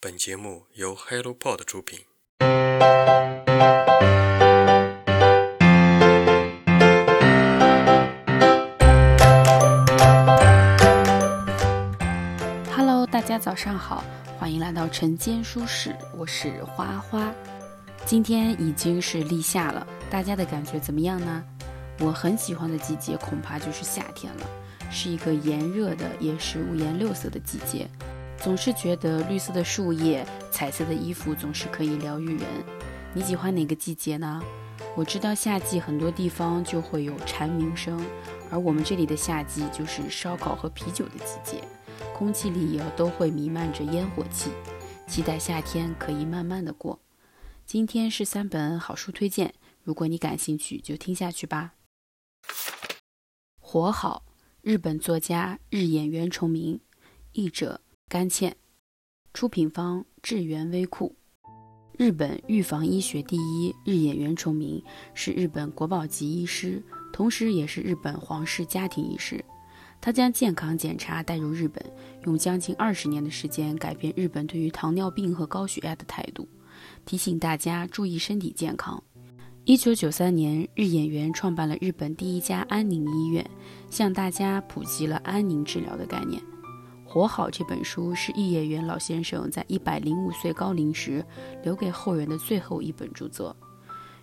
本节目由 HelloPod 出品。Hello，大家早上好，欢迎来到晨间书室，我是花花。今天已经是立夏了，大家的感觉怎么样呢？我很喜欢的季节恐怕就是夏天了，是一个炎热的，也是五颜六色的季节。总是觉得绿色的树叶、彩色的衣服总是可以疗愈人。你喜欢哪个季节呢？我知道夏季很多地方就会有蝉鸣声，而我们这里的夏季就是烧烤和啤酒的季节，空气里也都会弥漫着烟火气。期待夏天可以慢慢的过。今天是三本好书推荐，如果你感兴趣就听下去吧。活好，日本作家日演原重明，译者。甘茜，出品方智源微库。日本预防医学第一日演原重明是日本国宝级医师，同时也是日本皇室家庭医师。他将健康检查带入日本，用将近二十年的时间改变日本对于糖尿病和高血压的态度，提醒大家注意身体健康。一九九三年，日演员创办了日本第一家安宁医院，向大家普及了安宁治疗的概念。活好这本书是易演员老先生在一百零五岁高龄时留给后人的最后一本著作。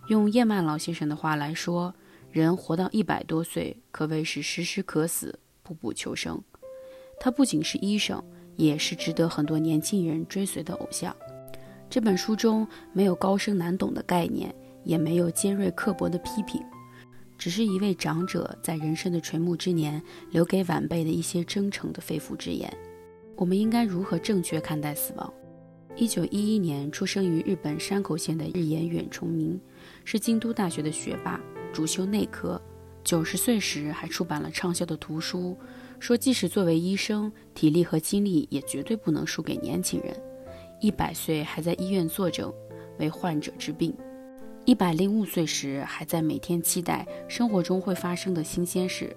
用叶曼老先生的话来说，人活到一百多岁可谓是时时可死，步步求生。他不仅是医生，也是值得很多年轻人追随的偶像。这本书中没有高深难懂的概念，也没有尖锐刻薄的批评，只是一位长者在人生的垂暮之年留给晚辈的一些真诚的肺腑之言。我们应该如何正确看待死亡？一九一一年出生于日本山口县的日野远重明，是京都大学的学霸，主修内科。九十岁时还出版了畅销的图书，说即使作为医生，体力和精力也绝对不能输给年轻人。一百岁还在医院坐诊，为患者治病。一百零五岁时还在每天期待生活中会发生的新鲜事。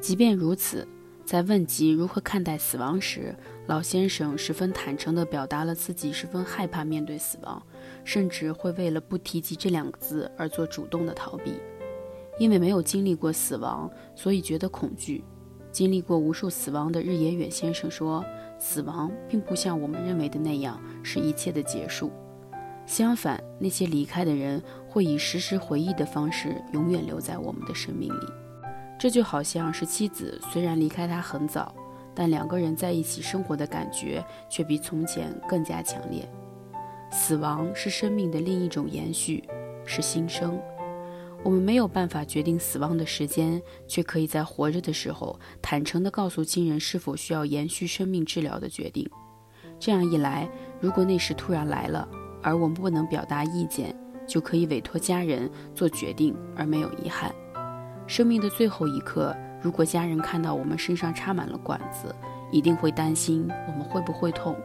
即便如此。在问及如何看待死亡时，老先生十分坦诚地表达了自己十分害怕面对死亡，甚至会为了不提及这两个字而做主动的逃避。因为没有经历过死亡，所以觉得恐惧。经历过无数死亡的日野远先生说：“死亡并不像我们认为的那样是一切的结束，相反，那些离开的人会以时时回忆的方式永远留在我们的生命里。”这就好像是妻子虽然离开他很早，但两个人在一起生活的感觉却比从前更加强烈。死亡是生命的另一种延续，是新生。我们没有办法决定死亡的时间，却可以在活着的时候坦诚地告诉亲人是否需要延续生命治疗的决定。这样一来，如果那时突然来了，而我们不能表达意见，就可以委托家人做决定，而没有遗憾。生命的最后一刻，如果家人看到我们身上插满了管子，一定会担心我们会不会痛。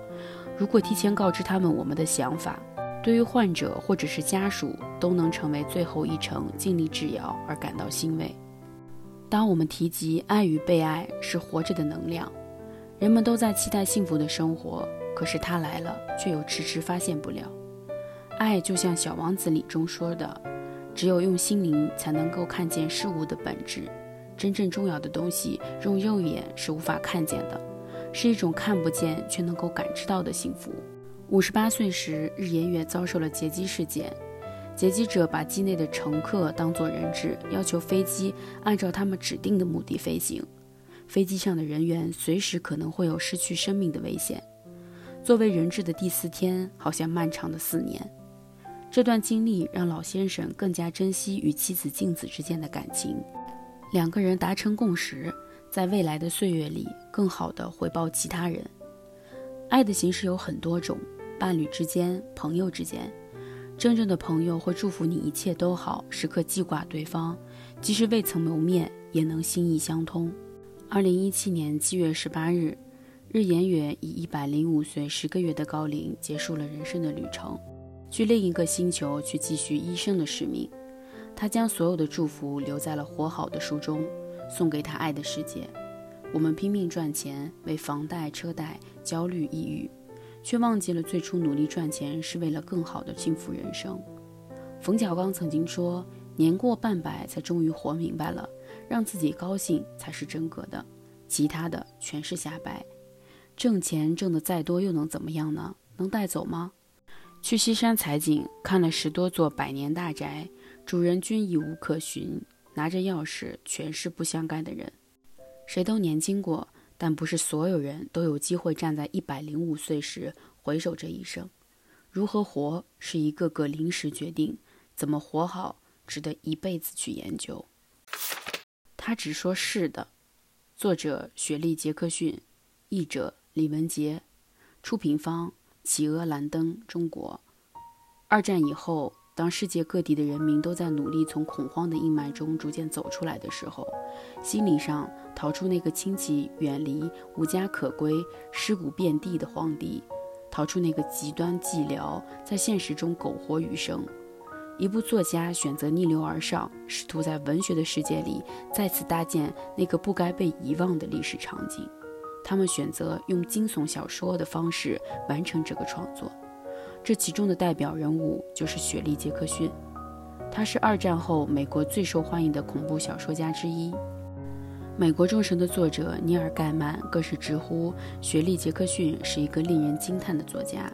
如果提前告知他们我们的想法，对于患者或者是家属都能成为最后一程尽力治疗而感到欣慰。当我们提及爱与被爱是活着的能量，人们都在期待幸福的生活，可是它来了，却又迟迟发现不了。爱就像《小王子》里中说的。只有用心灵才能够看见事物的本质，真正重要的东西用肉眼是无法看见的，是一种看不见却能够感知到的幸福。五十八岁时，日野月遭受了劫机事件，劫机者把机内的乘客当作人质，要求飞机按照他们指定的目的飞行。飞机上的人员随时可能会有失去生命的危险。作为人质的第四天，好像漫长的四年。这段经历让老先生更加珍惜与妻子静子之间的感情，两个人达成共识，在未来的岁月里更好地回报其他人。爱的形式有很多种，伴侣之间、朋友之间，真正的朋友会祝福你一切都好，时刻记挂对方，即使未曾谋面，也能心意相通。二零一七年七月十八日，日延远以一百零五岁十个月的高龄结束了人生的旅程。去另一个星球去继续医生的使命，他将所有的祝福留在了《活好的》书中，送给他爱的世界。我们拼命赚钱，为房贷、车贷焦虑、抑郁，却忘记了最初努力赚钱是为了更好的幸福人生。冯小刚曾经说：“年过半百才终于活明白了，让自己高兴才是真格的，其他的全是瞎掰。挣钱挣得再多又能怎么样呢？能带走吗？”去西山采景，看了十多座百年大宅，主人均已无可寻，拿着钥匙全是不相干的人。谁都年轻过，但不是所有人都有机会站在一百零五岁时回首这一生。如何活是一个个临时决定，怎么活好值得一辈子去研究。他只说是的。作者：雪莉·杰克逊，译者：李文杰，出品方：企鹅蓝灯中国。二战以后。当世界各地的人民都在努力从恐慌的阴霾中逐渐走出来的时候，心理上逃出那个亲戚远离、无家可归、尸骨遍地的荒地，逃出那个极端寂寥，在现实中苟活余生。一部作家选择逆流而上，试图在文学的世界里再次搭建那个不该被遗忘的历史场景。他们选择用惊悚小说的方式完成这个创作。这其中的代表人物就是雪莉·杰克逊，他是二战后美国最受欢迎的恐怖小说家之一。《美国众神》的作者尼尔·盖曼更是直呼雪莉·杰克逊是一个令人惊叹的作家。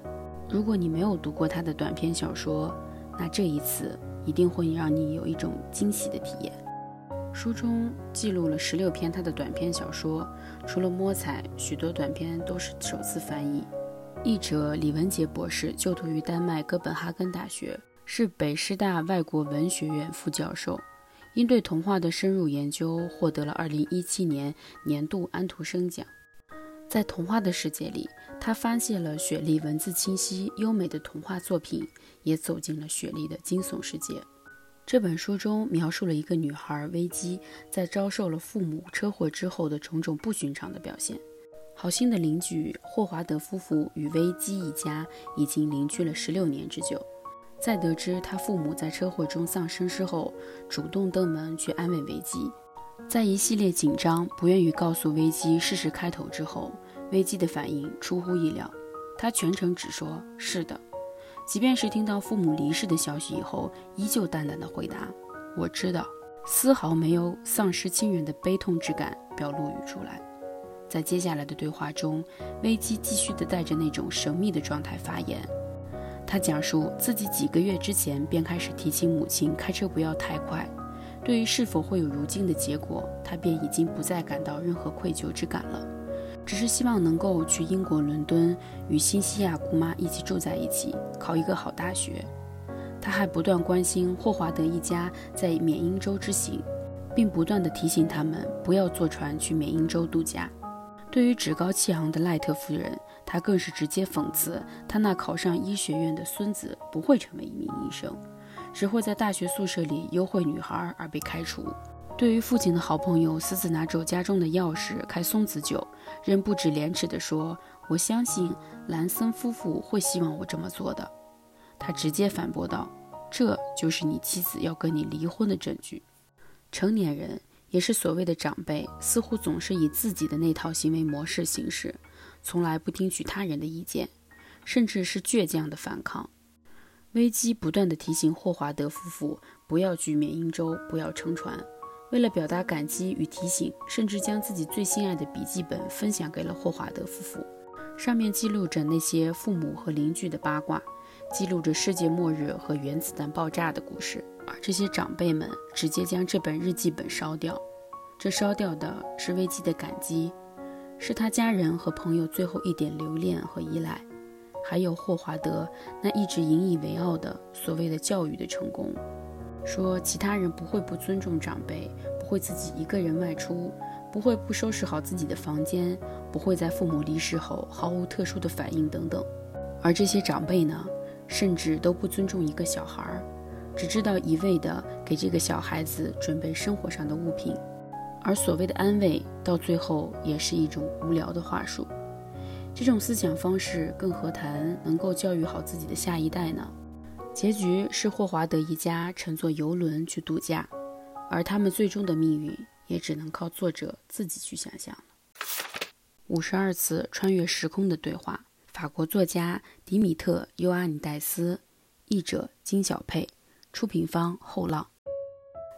如果你没有读过他的短篇小说，那这一次一定会让你有一种惊喜的体验。书中记录了十六篇他的短篇小说，除了摸彩，许多短篇都是首次翻译。译者李文杰博士就读于丹麦哥本哈根大学，是北师大外国文学院副教授。因对童话的深入研究，获得了2017年年度安徒生奖。在童话的世界里，他发现了雪莉文字清晰优美的童话作品，也走进了雪莉的惊悚世界。这本书中描述了一个女孩危机在遭受了父母车祸之后的种种不寻常的表现。好心的邻居霍华德夫妇与危基一家已经邻居了十六年之久。在得知他父母在车祸中丧生之后，主动登门去安慰危基。在一系列紧张、不愿意告诉危机事实开头之后，危机的反应出乎意料。他全程只说是的，即便是听到父母离世的消息以后，依旧淡淡的回答：“我知道。”丝毫没有丧失亲人的悲痛之感表露于出来。在接下来的对话中，危机继续地带着那种神秘的状态发言。他讲述自己几个月之前便开始提醒母亲开车不要太快。对于是否会有如今的结果，他便已经不再感到任何愧疚之感了，只是希望能够去英国伦敦与新西亚姑妈一起住在一起，考一个好大学。他还不断关心霍华德一家在缅因州之行，并不断地提醒他们不要坐船去缅因州度假。对于趾高气昂的赖特夫人，他更是直接讽刺他那考上医学院的孙子不会成为一名医生，只会在大学宿舍里幽会女孩而被开除。对于父亲的好朋友私自拿走家中的钥匙开松子酒，仍不止廉耻地说：“我相信兰森夫妇会希望我这么做的。”他直接反驳道：“这就是你妻子要跟你离婚的证据。”成年人。也是所谓的长辈，似乎总是以自己的那套行为模式行事，从来不听取他人的意见，甚至是倔强的反抗。危机不断地提醒霍华德夫妇不要去缅因州，不要乘船。为了表达感激与提醒，甚至将自己最心爱的笔记本分享给了霍华德夫妇，上面记录着那些父母和邻居的八卦，记录着世界末日和原子弹爆炸的故事。而这些长辈们直接将这本日记本烧掉，这烧掉的是危机的感激，是他家人和朋友最后一点留恋和依赖，还有霍华德那一直引以为傲的所谓的教育的成功。说其他人不会不尊重长辈，不会自己一个人外出，不会不收拾好自己的房间，不会在父母离世后毫无特殊的反应等等。而这些长辈呢，甚至都不尊重一个小孩。只知道一味的给这个小孩子准备生活上的物品，而所谓的安慰，到最后也是一种无聊的话术。这种思想方式更何谈能够教育好自己的下一代呢？结局是霍华德一家乘坐游轮去度假，而他们最终的命运也只能靠作者自己去想象了。五十二次穿越时空的对话，法国作家迪米特·尤阿尼戴斯，译者金小佩，出品方后浪。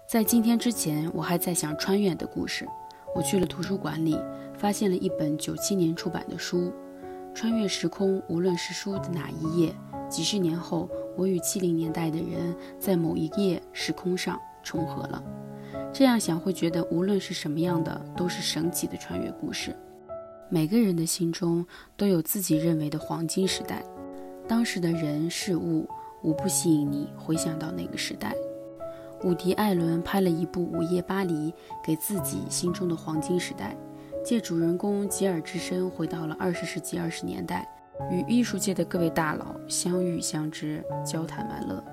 在今天之前，我还在想穿越的故事。我去了图书馆里，发现了一本九七年出版的书，穿越时空，无论是书的哪一页，几十年后，我与七零年代的人在某一页时空上重合了。这样想，会觉得无论是什么样的，都是神奇的穿越故事。每个人的心中都有自己认为的黄金时代，当时的人事物无不吸引你回想到那个时代。伍迪·艾伦拍了一部《午夜巴黎》，给自己心中的黄金时代，借主人公吉尔之身回到了二十世纪二十年代，与艺术界的各位大佬相遇相知，交谈玩乐。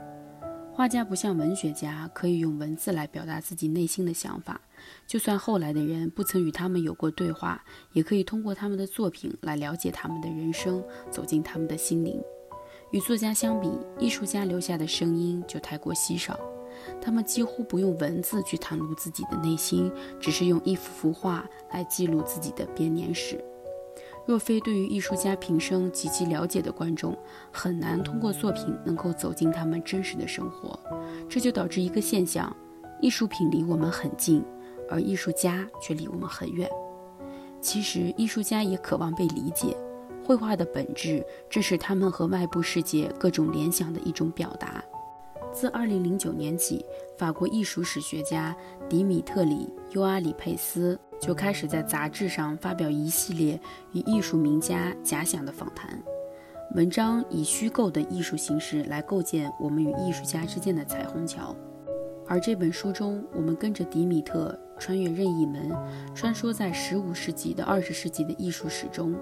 画家不像文学家，可以用文字来表达自己内心的想法。就算后来的人不曾与他们有过对话，也可以通过他们的作品来了解他们的人生，走进他们的心灵。与作家相比，艺术家留下的声音就太过稀少。他们几乎不用文字去袒露自己的内心，只是用一幅幅画来记录自己的编年史。若非对于艺术家平生极其了解的观众，很难通过作品能够走进他们真实的生活。这就导致一个现象：艺术品离我们很近，而艺术家却离我们很远。其实，艺术家也渴望被理解。绘画的本质正是他们和外部世界各种联想的一种表达。自2009年起，法国艺术史学家迪米特里·尤阿里佩斯。就开始在杂志上发表一系列与艺术名家假想的访谈文章，以虚构的艺术形式来构建我们与艺术家之间的彩虹桥。而这本书中，我们跟着迪米特穿越任意门，穿梭在15世纪的20世纪的艺术史中，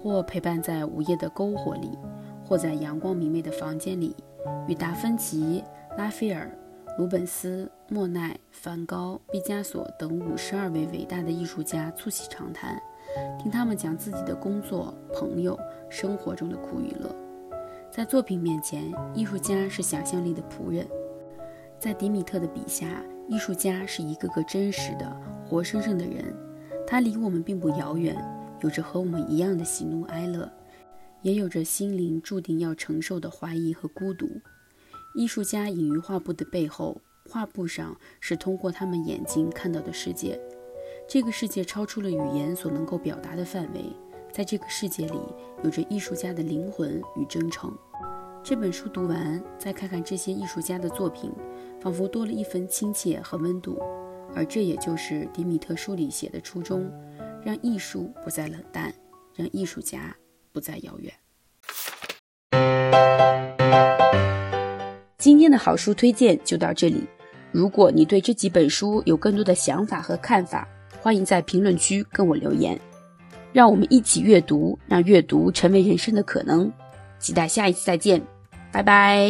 或陪伴在午夜的篝火里，或在阳光明媚的房间里，与达芬奇、拉斐尔。鲁本斯、莫奈、梵高、毕加索等五十二位伟大的艺术家促膝长谈，听他们讲自己的工作、朋友、生活中的苦与乐。在作品面前，艺术家是想象力的仆人；在迪米特的笔下，艺术家是一个个真实的、活生生的人。他离我们并不遥远，有着和我们一样的喜怒哀乐，也有着心灵注定要承受的怀疑和孤独。艺术家隐于画布的背后，画布上是通过他们眼睛看到的世界。这个世界超出了语言所能够表达的范围，在这个世界里，有着艺术家的灵魂与真诚。这本书读完，再看看这些艺术家的作品，仿佛多了一份亲切和温度。而这也就是迪米特书里写的初衷：让艺术不再冷淡，让艺术家不再遥远。今天的好书推荐就到这里。如果你对这几本书有更多的想法和看法，欢迎在评论区跟我留言。让我们一起阅读，让阅读成为人生的可能。期待下一次再见，拜拜。